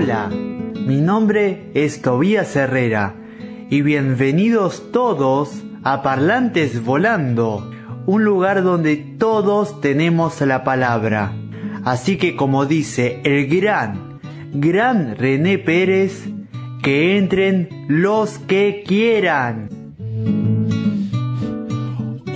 Hola, mi nombre es Tobías Herrera y bienvenidos todos a Parlantes Volando, un lugar donde todos tenemos la palabra. Así que como dice el gran, gran René Pérez, que entren los que quieran.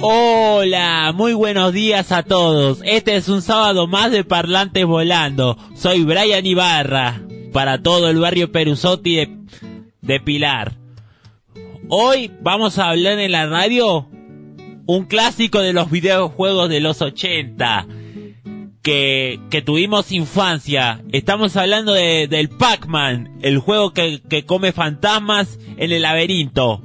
Hola, muy buenos días a todos. Este es un sábado más de Parlantes Volando. Soy Brian Ibarra, para todo el barrio Perusotti de, Pilar. Hoy vamos a hablar en la radio un clásico de los videojuegos de los 80 que, que tuvimos infancia. Estamos hablando de, del Pac-Man, el juego que, que come fantasmas en el laberinto.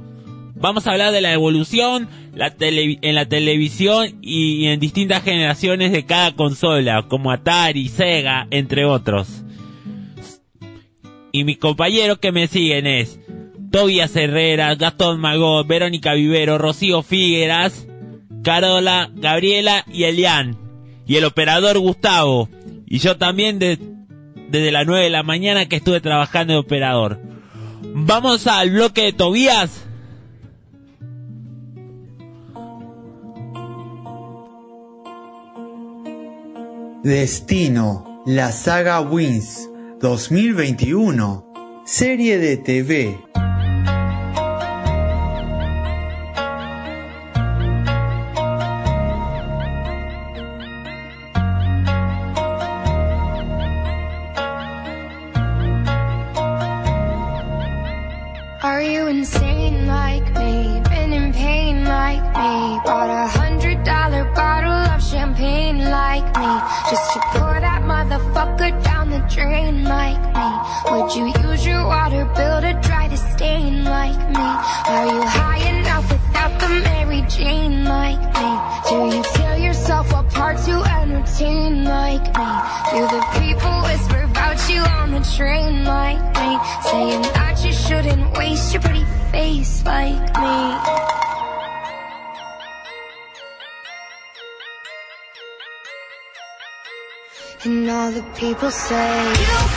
Vamos a hablar de la evolución, en la televisión y en distintas generaciones de cada consola, como Atari, Sega, entre otros. Y mis compañeros que me siguen es Tobias Herrera, Gastón Magot, Verónica Vivero, Rocío Figueras, Carola, Gabriela y Elian. Y el operador Gustavo. Y yo también de, desde las 9 de la mañana que estuve trabajando de operador. Vamos al bloque de Tobías. Destino, la saga Wins 2021, serie de TV. The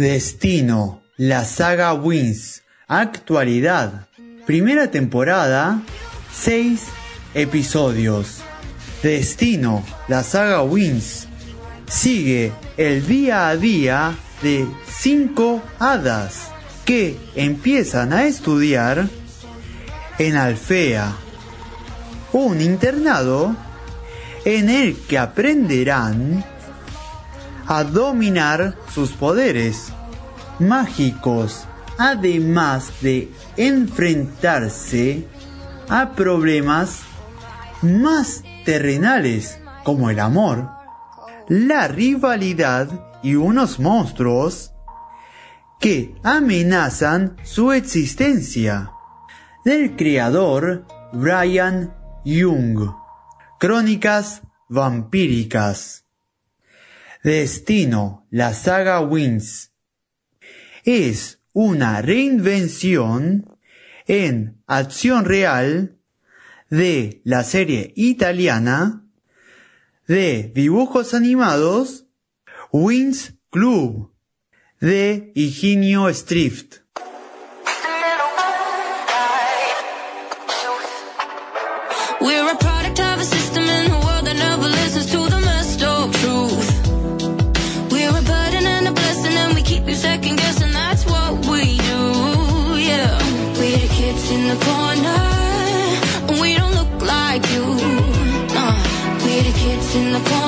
Destino, la saga Wins, actualidad, primera temporada, 6 episodios. Destino, la saga Wins, sigue el día a día de cinco hadas que empiezan a estudiar en Alfea, un internado en el que aprenderán a dominar sus poderes mágicos, además de enfrentarse a problemas más terrenales como el amor, la rivalidad y unos monstruos que amenazan su existencia. Del creador Brian Young. Crónicas vampíricas. Destino, la saga Wins. Es una reinvención en acción real de la serie italiana de dibujos animados Wins Club de Higinio Strift. We're a product of a system in a world the corner, we don't look like you. Nah, we're the kids in the corner.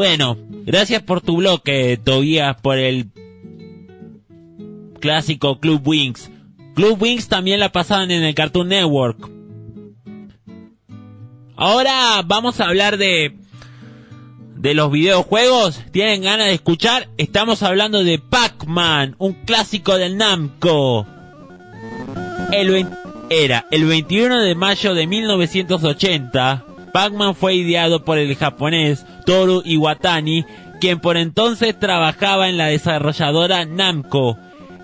Bueno, gracias por tu bloque, Tobías, por el clásico Club Wings. Club Wings también la pasaban en el Cartoon Network. Ahora vamos a hablar de de los videojuegos. ¿Tienen ganas de escuchar? Estamos hablando de Pac-Man, un clásico del Namco. El era el 21 de mayo de 1980. Pac-Man fue ideado por el japonés Toru Iwatani, quien por entonces trabajaba en la desarrolladora Namco,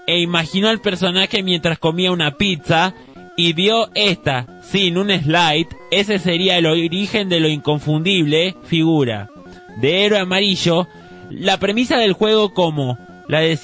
e imaginó al personaje mientras comía una pizza y vio esta sin un slide. Ese sería el origen de lo inconfundible figura de héroe amarillo. La premisa del juego, como la de,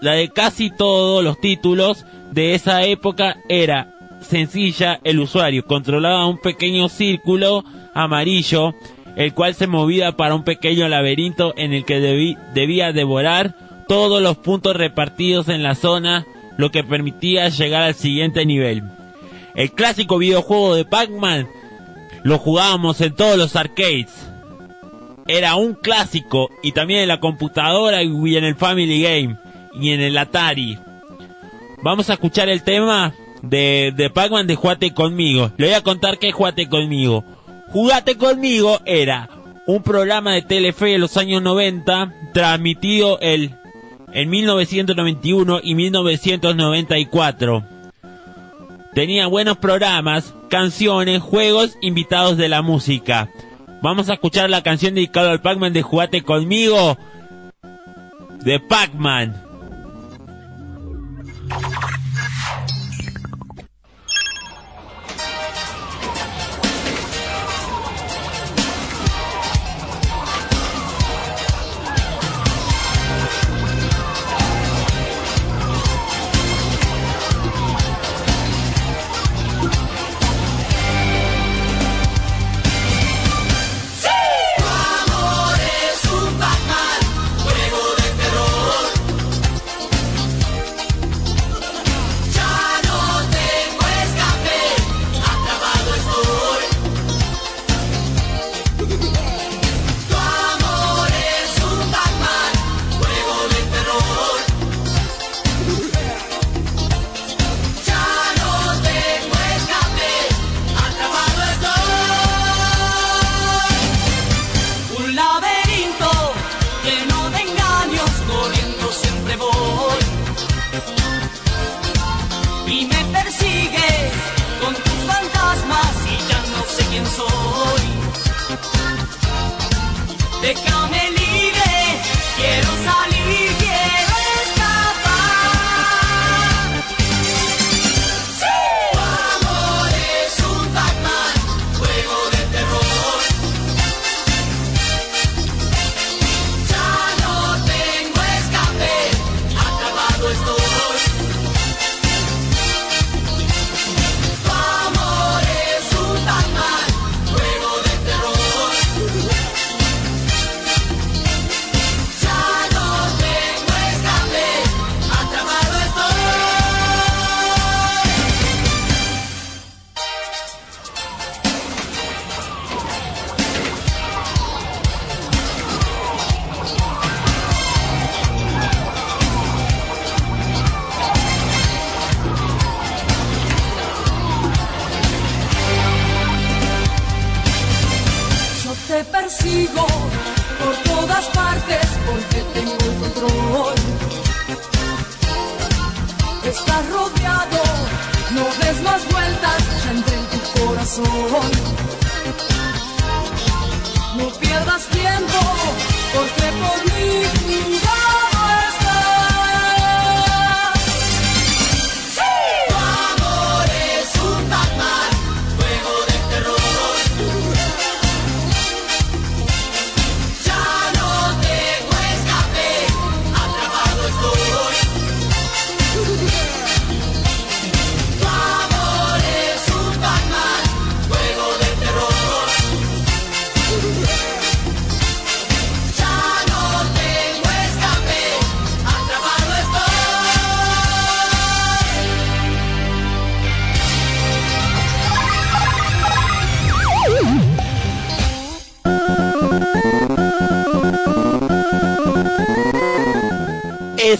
la de casi todos los títulos de esa época, era sencilla. El usuario controlaba un pequeño círculo amarillo, el cual se movía para un pequeño laberinto en el que debí- debía devorar todos los puntos repartidos en la zona, lo que permitía llegar al siguiente nivel. El clásico videojuego de Pac-Man lo jugábamos en todos los arcades era un clásico y también en la computadora y en el Family Game y en el Atari. Vamos a escuchar el tema de, de Pac-Man de Jugate conmigo. Le voy a contar que es Jugate conmigo. Jugate conmigo era un programa de Telefe de los años 90 transmitido el en 1991 y 1994. Tenía buenos programas, canciones, juegos, invitados de la música. Vamos a escuchar la canción dedicada al Pac-Man de Jugate conmigo de Pac-Man.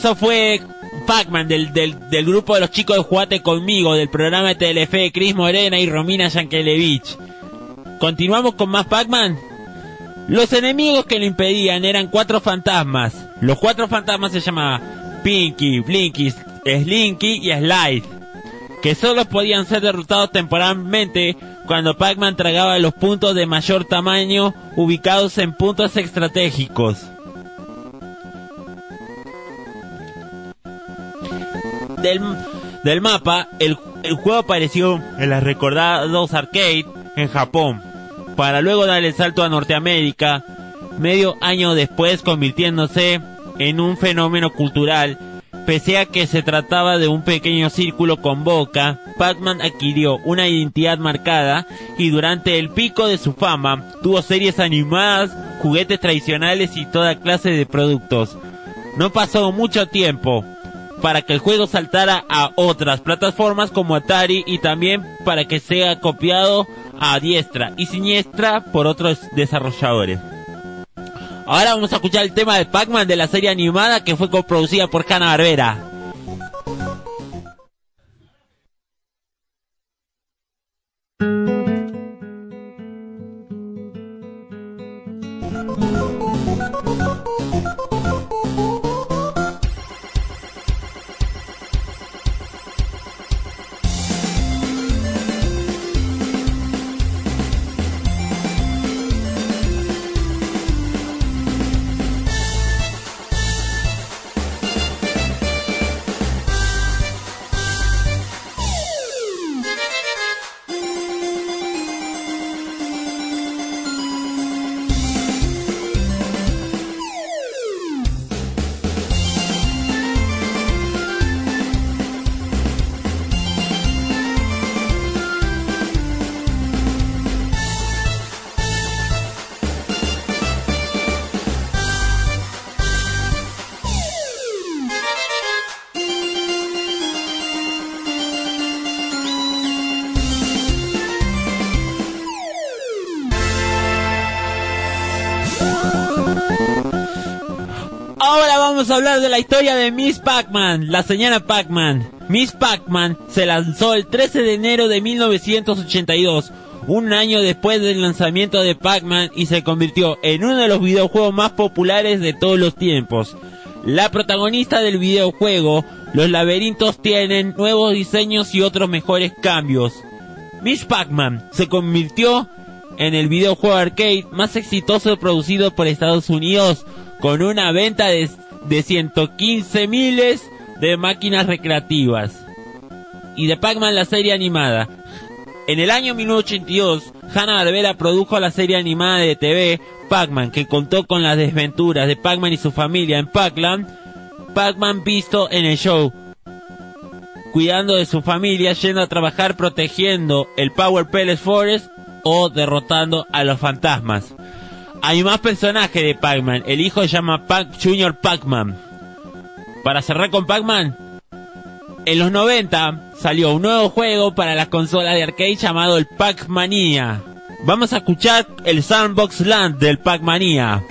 Eso fue Pac-Man del, del, grupo de los chicos de Jugate conmigo, del programa de Telefe, Cris Morena y Romina Yankelevich. Continuamos con más Pac-Man. Los enemigos que lo impedían eran cuatro fantasmas. Los cuatro fantasmas se llamaban Pinky, Blinky, Slinky y Slide, que solo podían ser derrotados temporalmente cuando Pac-Man tragaba los puntos de mayor tamaño ubicados en puntos estratégicos. Del, mapa, el, juego apareció en las recordados arcade en Japón, para luego dar el salto a Norteamérica, medio año después convirtiéndose en un fenómeno cultural. Pese a que se trataba de un pequeño círculo con boca, Pac-Man adquirió una identidad marcada y durante el pico de su fama tuvo series animadas, juguetes tradicionales y toda clase de productos. No pasó mucho tiempo para que el juego saltara a otras plataformas como Atari y también para que sea copiado a diestra y siniestra por otros desarrolladores. Ahora vamos a escuchar el tema de Pac-Man de la serie animada que fue coproducida por Hanna-Barbera. Vamos a hablar de la historia de Miss Pac-Man, la señora Pac-Man. Miss Pac-Man se lanzó el 13 de enero de 1982, un año después del lanzamiento de Pac-Man y se convirtió en uno de los videojuegos más populares de todos los tiempos. La protagonista del videojuego, los laberintos tienen nuevos diseños y otros mejores cambios. Miss Pac-Man se convirtió en el videojuego arcade más exitoso producido por Estados Unidos, con una venta de, de 115 miles de máquinas recreativas. Y de Pac-Man la serie animada. En el año 1982, Hanna-Barbera produjo la serie animada de TV Pac-Man, que contó con las desventuras de Pac-Man y su familia en Pac-Land. Pac-Man visto en el show, cuidando de su familia, yendo a trabajar protegiendo el Power Palace Forest o derrotando a los fantasmas. Hay más personajes de Pac-Man. El hijo se llama Pac Junior Pac-Man. Para cerrar con Pac-Man, en los 90 salió un nuevo juego para las consolas de arcade llamado el Pac-Mania. Vamos a escuchar el Sandbox Land del Pac-Mania.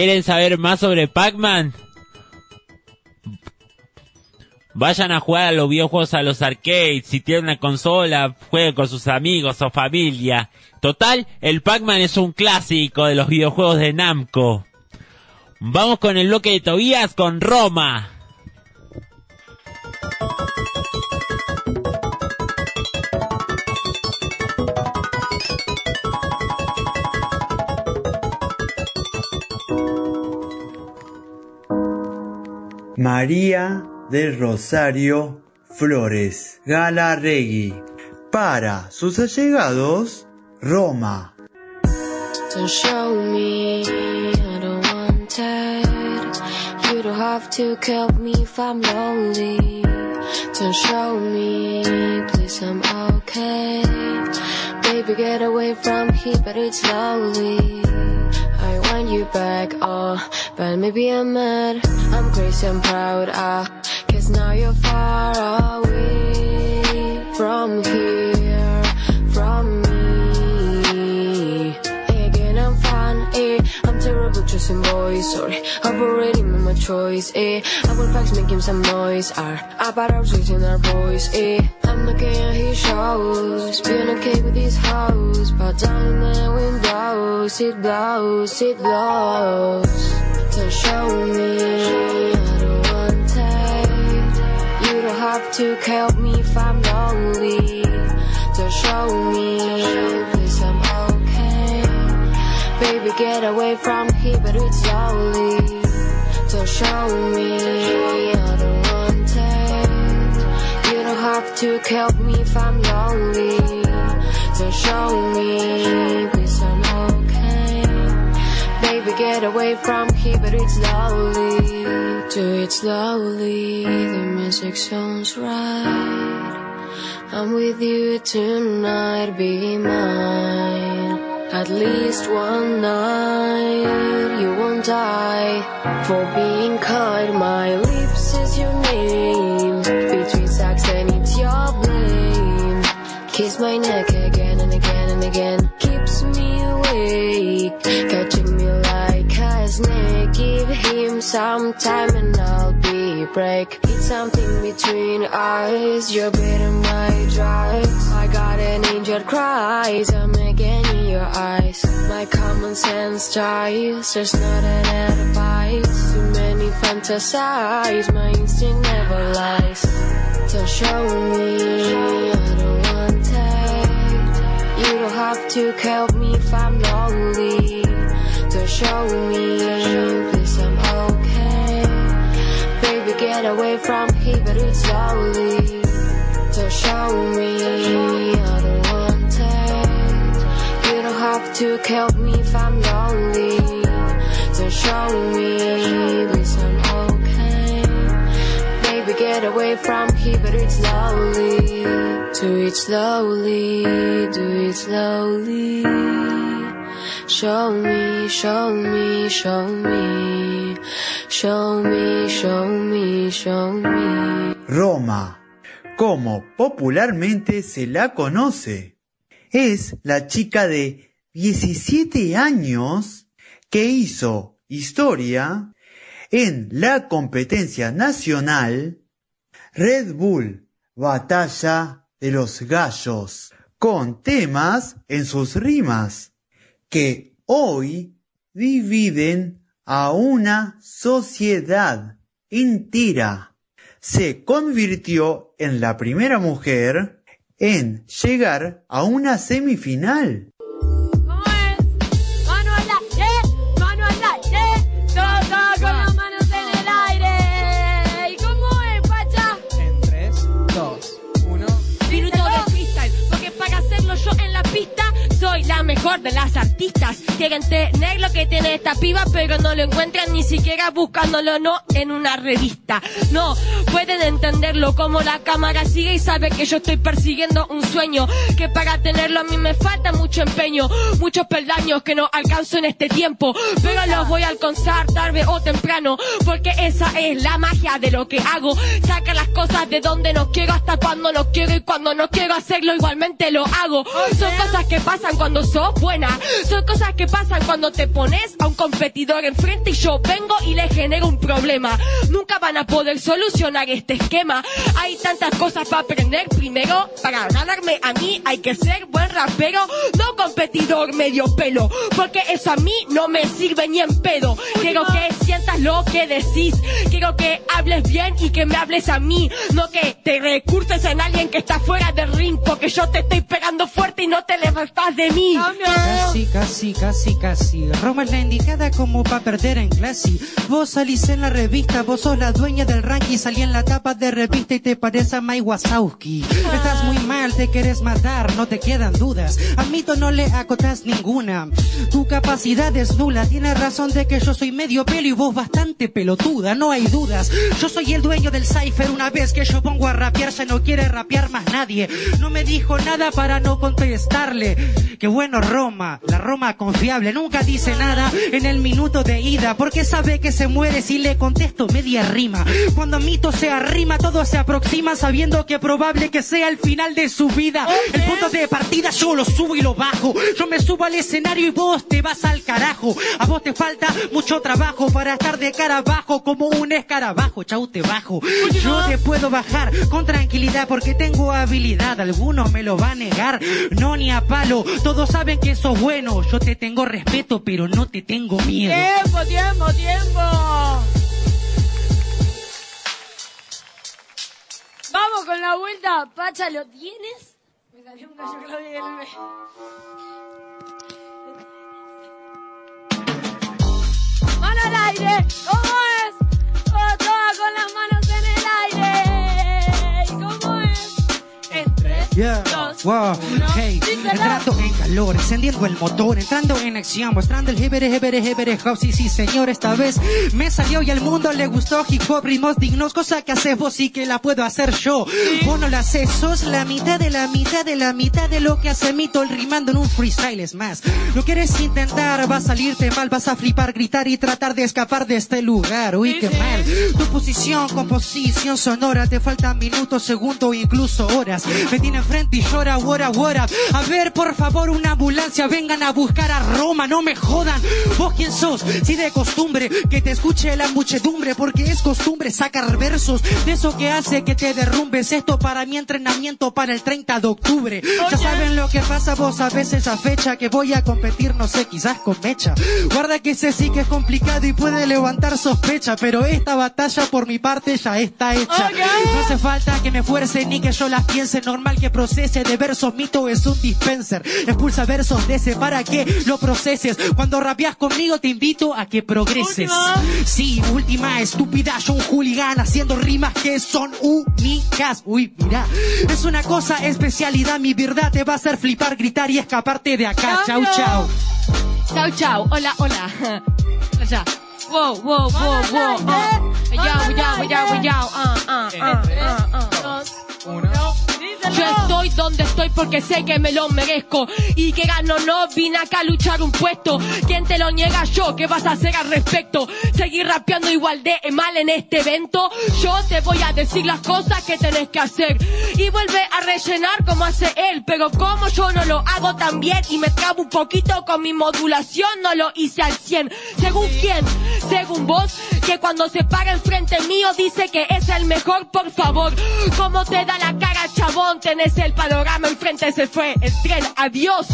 ¿Quieren saber más sobre Pac-Man? Vayan a jugar a los videojuegos a los arcades, si tienen una consola, jueguen con sus amigos o familia. Total, el Pac-Man es un clásico de los videojuegos de Namco. Vamos con el bloque de Tobías con Roma. María del Rosario Flores Galarregui. Para sus allegados, Roma. Don't show me I don't want it. You don't have to help me if I'm lonely. Don't show me, please I'm okay. Baby, get away from here, but it's lonely. Want you back, oh, but maybe I'm mad. I'm crazy, I'm proud, ah, cause now you're far away from here, choosing boys, sorry, I've already made my choice, eh. I will fax making some noise, ah, about our in our voice, eh. I'm looking at his shows, being okay with his house, but down in the windows, it blows, it blows. Don't show me, I don't want it. You don't have to help me if I'm lonely. Don't show me. Baby, get away from here, but it's lonely. Don't show me, I don't want it. You don't have to help me if I'm lonely. Don't show me, please I'm okay. Baby, get away from here, but it's slowly. Do it slowly, the music sounds right. I'm with you tonight, be mine. At least one night, you won't die for being kind. My lips is your name, between sex and it's your blame. Kiss my neck again and again and again, keeps me awake, catching me like a snake. Some time and I'll be break. It's something between us, you're better my drugs. I got an angel cries, I'm again in your eyes. My common sense dies, there's not an advice. Too many fantasize, my instinct never lies. Don't show me, I don't want it. You don't have to help me if I'm lonely. Don't show me, Get away from here, but it's slowly. Don't show me, I don't want it. You don't have to help me if I'm lonely. Don't show me, please I'm okay. Baby, get away from here, but it's slowly. Do it slowly, do it slowly. Show me, show me, show me. Show me, show me, show me. Roma, como popularmente se la conoce. Es la chica de 17 años que hizo historia en la competencia nacional Red Bull Batalla de los Gallos, con temas en sus rimas que hoy dividen a una sociedad entera. Se convirtió en la primera mujer en llegar a una semifinal. De las artistas. Quieren tener lo que tiene esta piba, pero no lo encuentran ni siquiera buscándolo, no en una revista. No, pueden entenderlo como la cámara sigue y sabe que yo estoy persiguiendo un sueño. Que para tenerlo a mí me falta mucho empeño, muchos peldaños que no alcanzo en este tiempo. Pero los voy a alcanzar tarde o temprano, porque esa es la magia de lo que hago. Sacar las cosas de donde no quiero hasta cuando no quiero y cuando no quiero hacerlo igualmente lo hago. Son cosas que pasan cuando sos buena, son cosas que pasan cuando te pones a un competidor enfrente y yo vengo y le genero un problema. Nunca van a poder solucionar este esquema. Hay tantas cosas para aprender. Primero, para ganarme a mí hay que ser buen rapero, no competidor medio pelo. Porque eso a mí no me sirve ni en pedo. Quiero que sientas lo que decís. Quiero que hables bien y que me hables a mí. No que te recurses en alguien que está fuera del ring. Porque yo te estoy pegando fuerte y no te levantas de mí. Casi, casi, casi, casi. Roma es la indicada como pa' perder en clase. Vos salís en la revista, vos sos la dueña del ranking. Salí en la tapa de revista y te parece a Mike Wazowski. Estás muy mal, te quieres matar, no te quedan dudas. A mito no le acotas ninguna. Tu capacidad es nula, tienes razón de que yo soy medio pelo y vos bastante pelotuda, no hay dudas. Yo soy el dueño del cipher, una vez que yo pongo a rapear ya no quiere rapear más nadie. No me dijo nada para no contestarle. Qué bueno Roma, la Roma confiable, nunca dice nada en el minuto de ida, porque sabe que se muere si le contesto media rima. Cuando mito se arrima, todo se aproxima sabiendo que probable que sea el final de su El punto de partida yo lo subo y lo bajo. Yo me subo al escenario y vos te vas al carajo. A vos te falta mucho trabajo para estar de cara abajo como un escarabajo. Chau, te bajo. Yo te puedo bajar con tranquilidad porque tengo habilidad. Alguno me lo va a negar. No ni a palo. Todos saben que sos bueno. Yo te tengo respeto, pero no te tengo miedo. Tiempo, tiempo, tiempo. Vamos con la vuelta. Pacha, ¿lo tienes? Me salió un gallo Claudio del mes. Mano al aire. ¿Cómo es? Yeah. dos, Wow. uno. Hey, entrando en calor, encendiendo el motor, entrando en acción, mostrando el hebere, hebere, hebere, hop. Sí, sí, señor, esta vez me salió y al mundo le gustó hip hop, ritmos dignos, cosa que haces vos y que la puedo hacer yo. Vos no la haces, sos la mitad de la mitad de la mitad de lo que hace Mito el rimando en un freestyle es más. Lo quieres intentar, va a salirte mal, vas a flipar, gritar y tratar de escapar de este lugar. Uy, qué mal. Tu posición, composición sonora, te faltan minutos, segundos, incluso horas. Me tiene enfrente y llora, wora, wora. A ver, por favor, una ambulancia, vengan a buscar a Roma, no me jodan. ¿Vos quién sos? Si de costumbre, que te escuche la muchedumbre, porque es costumbre sacar versos de eso que hace que te derrumbes. Esto para mi entrenamiento para el 30 de octubre. Ya saben lo que pasa vos a veces a fecha que voy a competir, no sé, quizás con mecha. Guarda que ese sí que es complicado y puede levantar sospecha, pero esta batalla por mi parte ya está hecha. No hace falta que me fuerce ni que yo las piense, normal que procese de versos, mito es un dispenser. Expulsa versos de ese para que lo proceses. Cuando rapeas conmigo te invito a que progreses. Sí, última estúpida, yo un hooligan haciendo rimas que son únicas. Uy, mira, es una cosa especialidad, mi verdad te va a hacer flipar, gritar y escaparte de acá. Chau, chau. Chau, chau. Hola, hola. Ya. Wow, wow, wow, wow. ah. Yao, yao, yao, yao. Ah, ah, ah. Uno. Yo estoy donde estoy porque sé que me lo merezco y que gano no vine acá a luchar un puesto. ¿Quién te lo niega yo? ¿Qué vas a hacer al respecto? Seguir rapeando igual de mal en este evento. Yo te voy a decir las cosas que tenés que hacer y vuelve a rellenar como hace él. Pero como yo no lo hago tan bien y me trabo un poquito con mi modulación, no lo hice al 100. ¿Según quién? Según vos, que cuando se para enfrente mío dice que es el mejor, por favor. ¿Cómo te da la cara, chabón? Tenés el panorama enfrente, se fue el tren, adiós.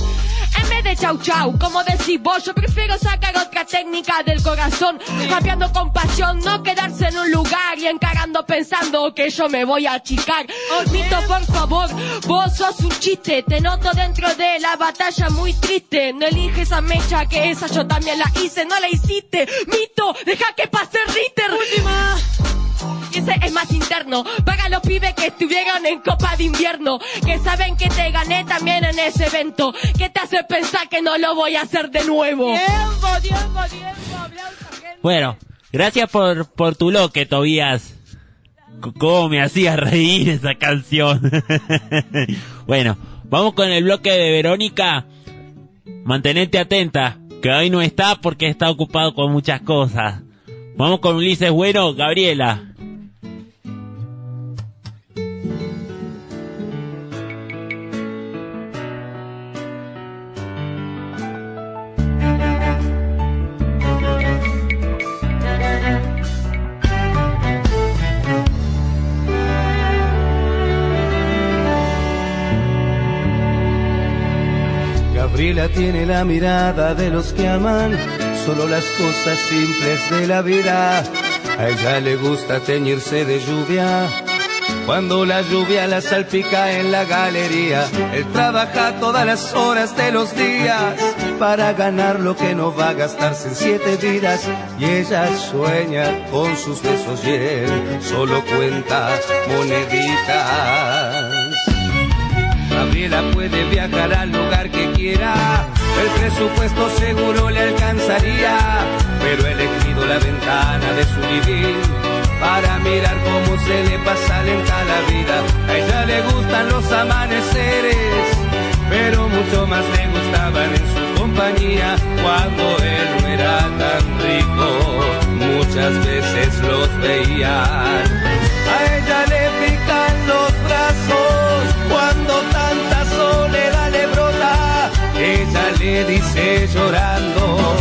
En vez de chau chau, como decís vos, yo prefiero sacar otra técnica del corazón, rapeando con pasión, no quedarse en un lugar y encarando pensando que yo me voy a achicar. Mito, por favor, vos sos un chiste, te noto dentro de la batalla muy triste. No eliges a Mecha, que esa yo también la hice, no la hiciste. Mito, deja que pase Ritter. Última. Ese es más interno, para los pibes que estuvieron en Copa de Invierno, que saben que te gané también en ese evento, que te hace pensar que no lo voy a hacer de nuevo. Tiempo, tiempo, tiempo, aplausos, gente. Bueno, gracias por, por tu loque, Tobías. C- ¿Cómo me hacía reír esa canción? bueno, vamos con el bloque de Verónica. Mantenete atenta, que hoy no está porque está ocupado con muchas cosas. Vamos con Ulises Bueno, Gabriela. Gabriela tiene la mirada de los que aman solo las cosas simples de la vida. A ella le gusta teñirse de lluvia. Cuando la lluvia la salpica en la galería, él trabaja todas las horas de los días para ganar lo que no va a gastarse en siete vidas. Y ella sueña con sus besos y él solo cuenta moneditas. Gabriela puede viajar al lugar que el presupuesto seguro le alcanzaría, pero he elegido la ventana de su living para mirar cómo se le pasa lenta la vida. A ella le gustan los amaneceres, pero mucho más le gustaban en su compañía cuando él no era tan rico. Muchas veces los veían. Le dice llorando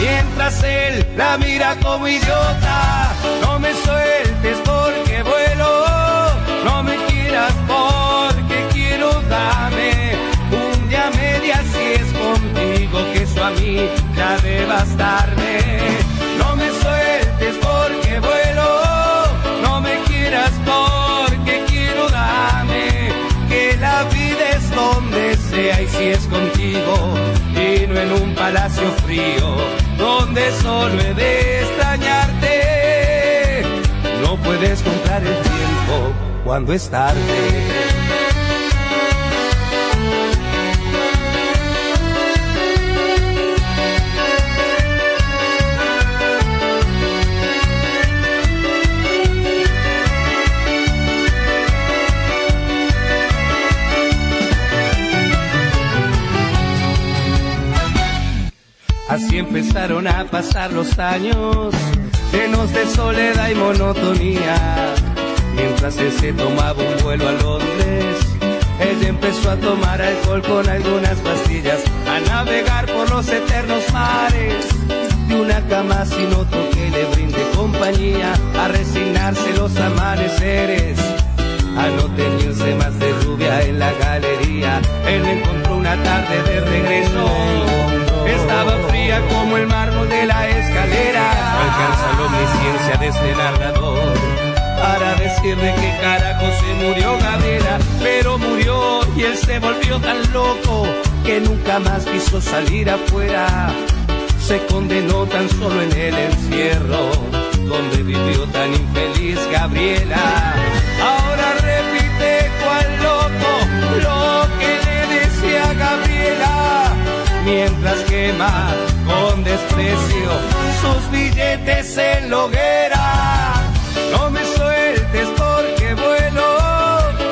mientras él la mira como idiota. No me sueltes porque vuelo, no me quieras porque quiero dame un día media si es contigo que eso a mí ya de bastarme. No me sueltes porque vuelo, no me quieras porque quiero dame que la vida es donde sea y si es contigo y no en un palacio frío donde solo he de extrañarte. No puedes comprar el tiempo cuando es tarde. Así empezaron a pasar los años, llenos de soledad y monotonía. Mientras él se tomaba un vuelo a Londres, ella empezó a tomar alcohol con algunas pastillas, a navegar por los eternos mares. De una cama sin otro que le brinde compañía, a resignarse los amaneceres, a no teñirse más de rubia en la galería. Él encontró una tarde de regreso estaba fría como el mármol de la escalera. Alcanza omnisciencia de este narrador para decirle que carajo se murió Gabriela, pero murió y él se volvió tan loco que nunca más quiso salir afuera. Se condenó tan solo en el encierro, donde vivió tan infeliz Gabriela. Ahora quema con desprecio sus billetes en la hoguera. No me sueltes porque vuelo,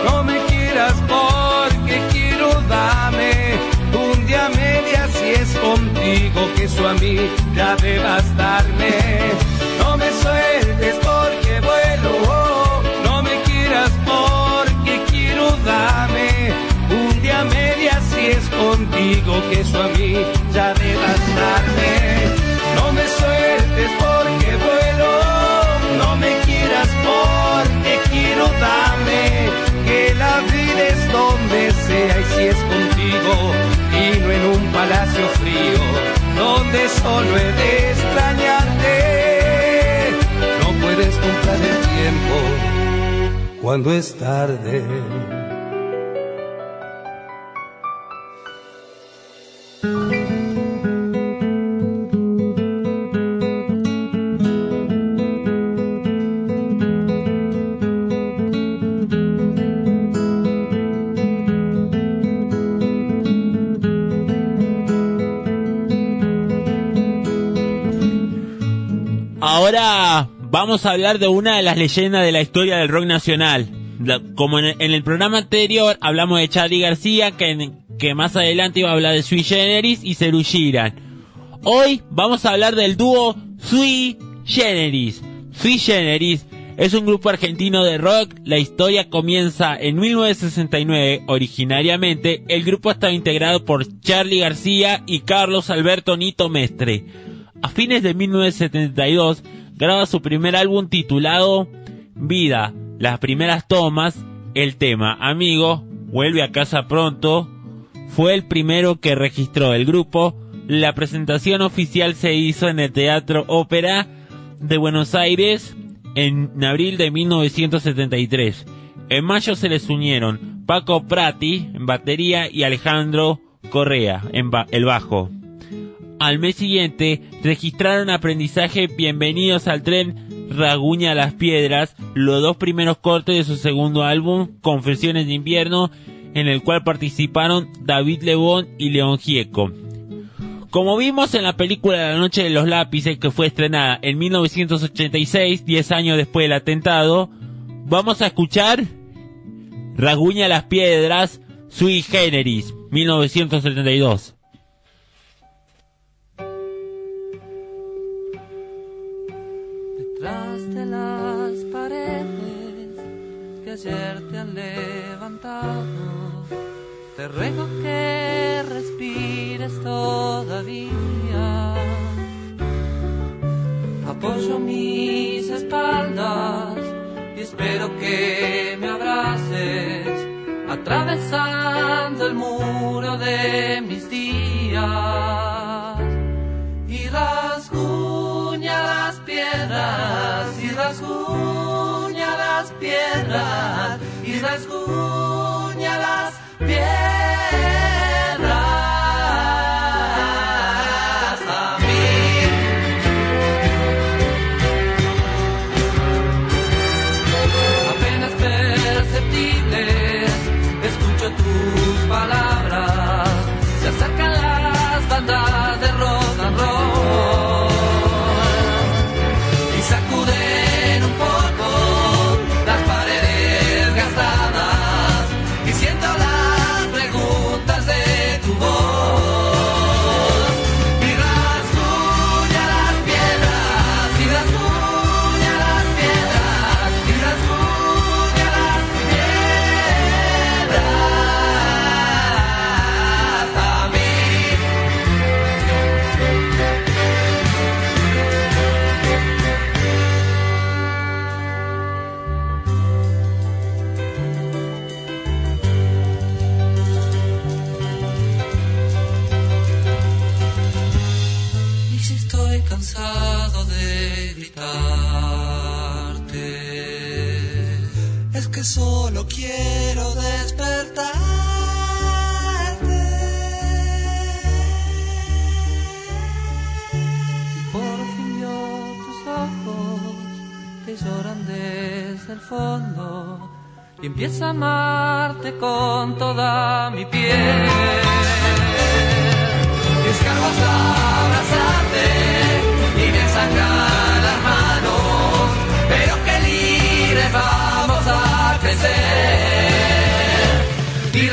no me quieras porque quiero dame un día media si es contigo que eso a mí ya de bastarme. No me sueltes porque vuelo, no me quieras porque quiero dame un día media si es contigo que eso a mí solo he de extrañarte. No puedes comprar el tiempo cuando es tarde. Vamos a hablar de una de las leyendas de la historia del rock nacional. Como en el, programa anterior hablamos de Charlie García, que, que más adelante iba a hablar de Sui Generis y Ceru Girán. Hoy vamos a hablar del dúo Sui Generis. Sui Generis es un grupo argentino de rock. La historia comienza en 1969. Originariamente, el grupo estaba integrado por Charlie García y Carlos Alberto Nito Mestre. A fines de 1972 graba su primer álbum titulado Vida, las primeras tomas, el tema Amigo, vuelve a casa pronto, fue el primero que registró el grupo. La presentación oficial se hizo en el Teatro Ópera de Buenos Aires en abril de 1973. En mayo se les unieron Paco Prati en batería y Alejandro Correa en el bajo. Al mes siguiente registraron aprendizaje Bienvenidos al tren Raguña las Piedras, los dos primeros cortes de su segundo álbum Confesiones de Invierno, en el cual participaron David Lebón y León Gieco. Como vimos en la película La Noche de los Lápices, que fue estrenada en 1986, 10 años después del atentado, vamos a escuchar Raguña las Piedras, Sui Generis, 1972. Todavía. Apoyo mis espaldas y espero que me abraces atravesando el muro de mis días y rasguña las piedras y rasguña las piedras y rasguña lloran desde el fondo y empiezo a amarte con toda mi piel. Descargo hasta abrazarte y me las manos, pero que libres vamos a crecer. Y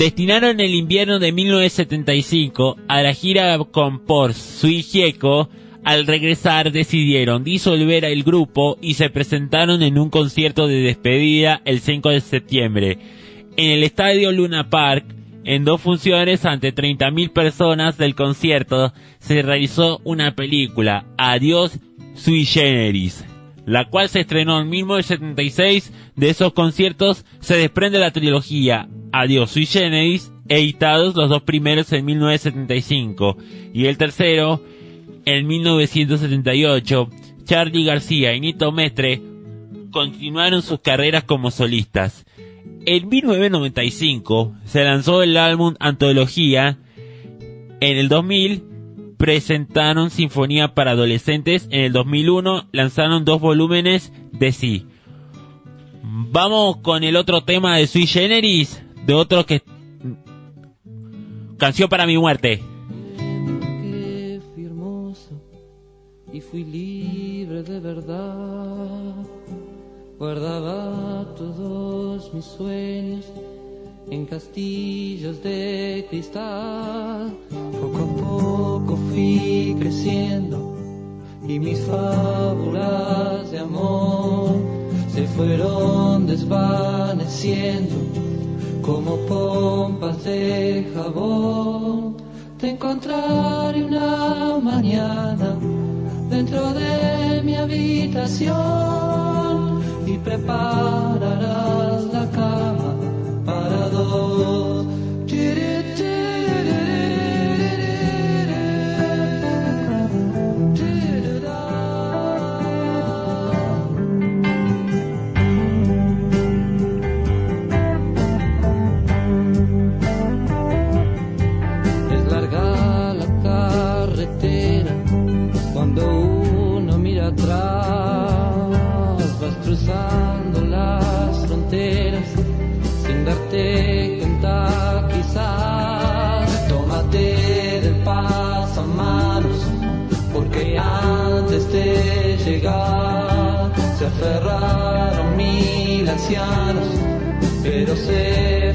Destinaron el invierno de 1975 a la gira con por Sui. Al regresar decidieron disolver el grupo y se presentaron en un concierto de despedida el 5 de septiembre en el estadio Luna Park. En dos funciones ante 30.000 personas del concierto se realizó una película, Adiós Sui Generis, la cual se estrenó en 1976. De esos conciertos se desprende la trilogía Adiós Sui Generis, editados los dos primeros en 1975 y el tercero en 1978. Charlie García y Nito Mestre continuaron sus carreras como solistas. En 1995 se lanzó el álbum Antología. En el 2000 presentaron Sinfonía para Adolescentes. En el 2001 lanzaron dos volúmenes de Sí. Vamos con el otro tema de Sui Generis, de otro que... Canción para mi muerte. Qué hermoso y fui libre de verdad. Guardaba todos mis sueños en castillos de cristal. Poco a poco fui creciendo y mis fábulas de amor se fueron desvaneciendo como pompas de jabón. Te encontraré una mañana dentro de mi habitación y prepararás la cama para dos. Pasamanos porque antes de llegar se aferraron mil ancianos, pero se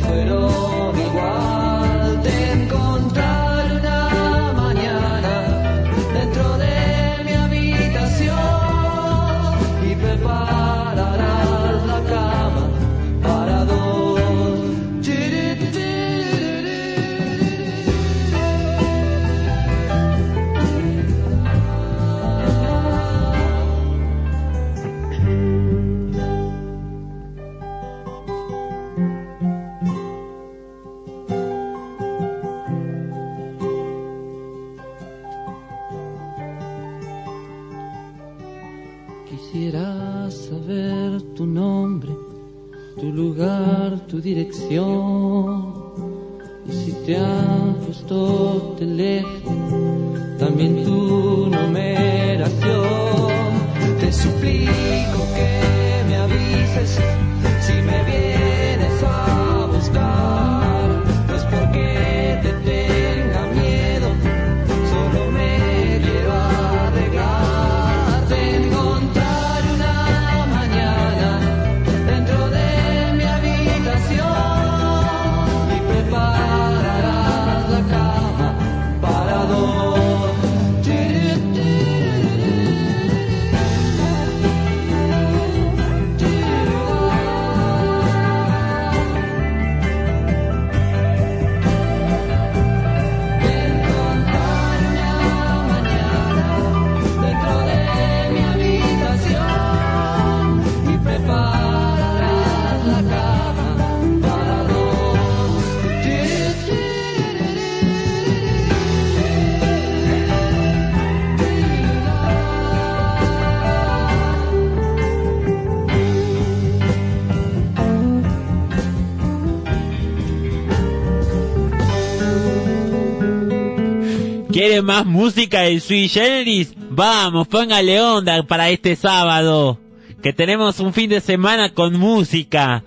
más música de Sui Generis? Vamos, póngale onda para este sábado. Que tenemos un fin de semana con música.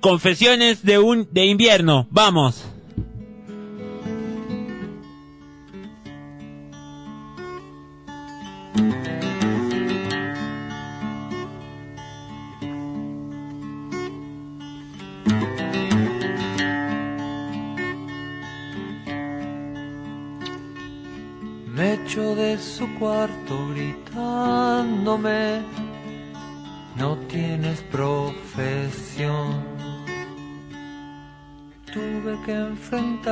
Confesiones de un de invierno. Vamos.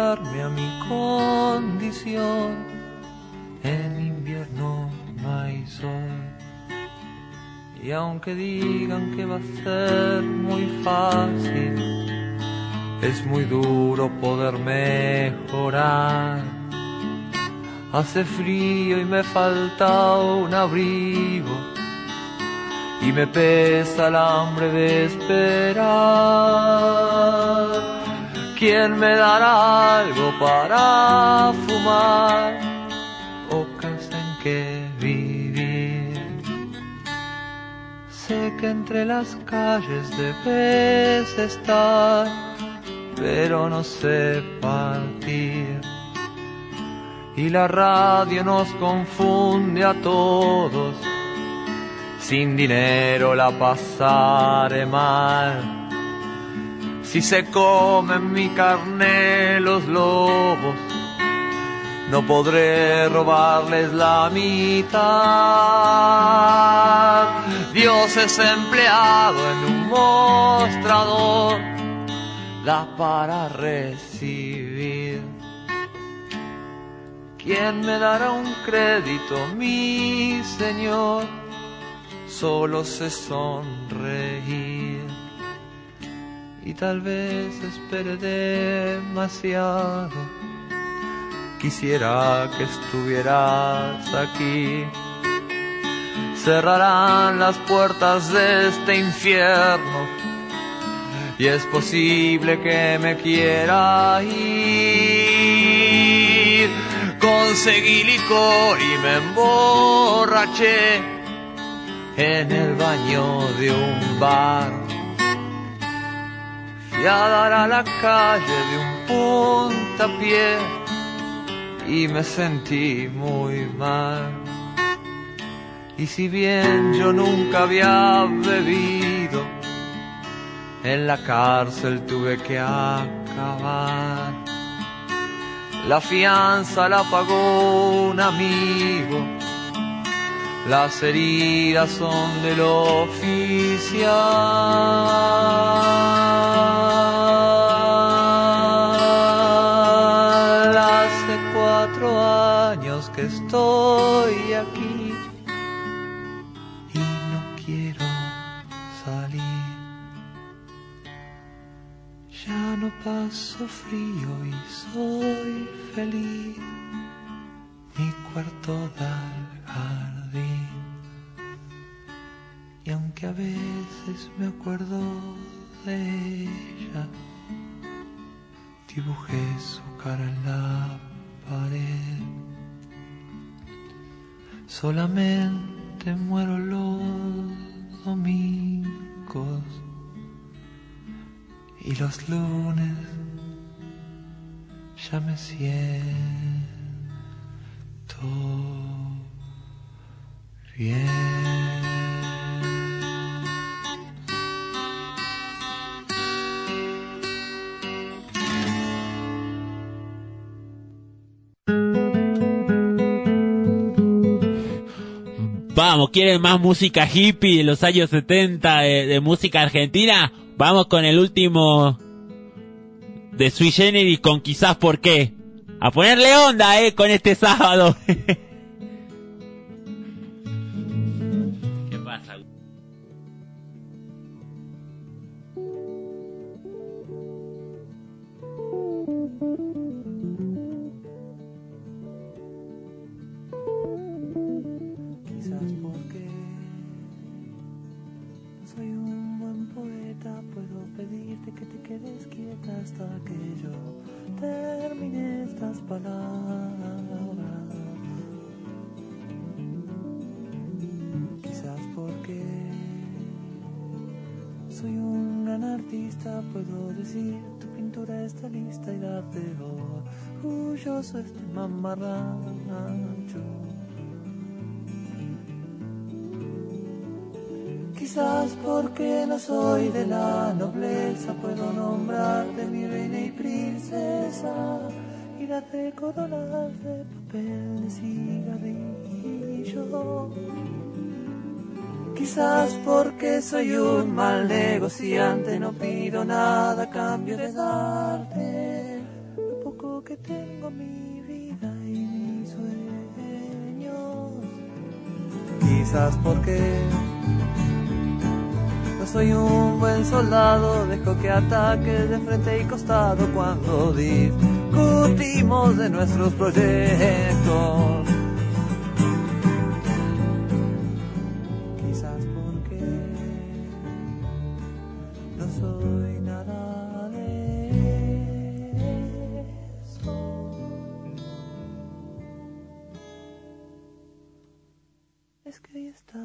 Enfrentarme a mi condición, en invierno no hay sol. Y aunque digan que va a ser muy fácil, es muy duro poder mejorar. Hace frío y me falta un abrigo y me pesa el hambre de esperar. ¿Quién me dará algo para fumar o casa en que vivir? Sé que entre las calles debes estar, pero no sé partir y la radio nos confunde a todos. Sin dinero la pasaré mal. Si se comen mi carne los lobos, no podré robarles la mitad. Dios es empleado en un mostrador, da para recibir. ¿Quién me dará un crédito, mi Señor? Solo sé sonreír. Y tal vez espere demasiado. Quisiera que estuvieras aquí. Cerrarán las puertas de este infierno. Y es posible que me quiera ir conseguí licor y me emborraché en el baño de un bar. Fui a dar a la calle de un puntapié y me sentí muy mal. Y si bien yo nunca había bebido, en la cárcel tuve que acabar. La fianza la pagó un amigo. Las heridas son del oficial. Estoy aquí y no quiero salir. Ya no paso frío y soy feliz. Mi cuarto da al jardín. Y aunque a veces me acuerdo de ella, dibujé su cara en la pared. Solamente muero los domingos y los lunes ya me siento bien. Vamos, ¿quieren más música hippie de los años 70 de, de música argentina? Vamos con el último de Sui Generis con quizás por qué. A ponerle onda, eh, con este sábado. soy un mal negociante, no pido nada a cambio de darte lo poco que tengo mi vida y mis sueños. Quizás porque no soy un buen soldado, dejo que ataques de frente y costado cuando discutimos de nuestros proyectos. No soy nada de eso. Es que ahí está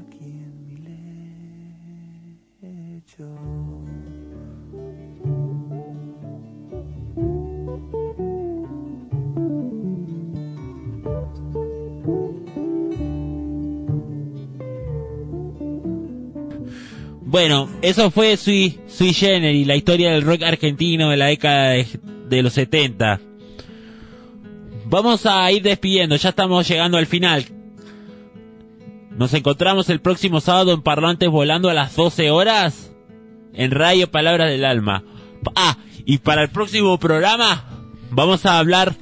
aquí en mi lecho. Bueno, eso fue Sui, Sui Generis, la historia del rock argentino de la década de, los 70. Vamos a ir despidiendo, ya estamos llegando al final. Nos encontramos el próximo sábado en Parlantes Volando a las 12 horas en Radio Palabras del Alma. Ah, y para el próximo programa vamos a hablar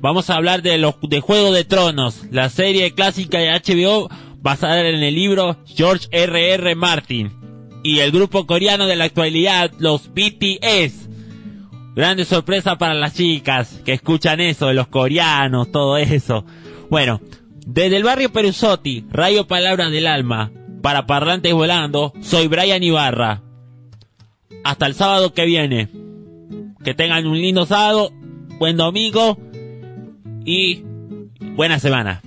vamos a hablar de los de Juego de Tronos, la serie clásica de HBO basada en el libro George R.R. R. Martin y el grupo coreano de la actualidad, los BTS. Grande sorpresa para las chicas que escuchan eso de los coreanos, todo eso. Bueno, desde el barrio Perusotti, Radio Palabras del Alma, para Parlantes Volando, soy Brian Ibarra. Hasta el sábado que viene. Que tengan un lindo sábado, buen domingo y buena semana.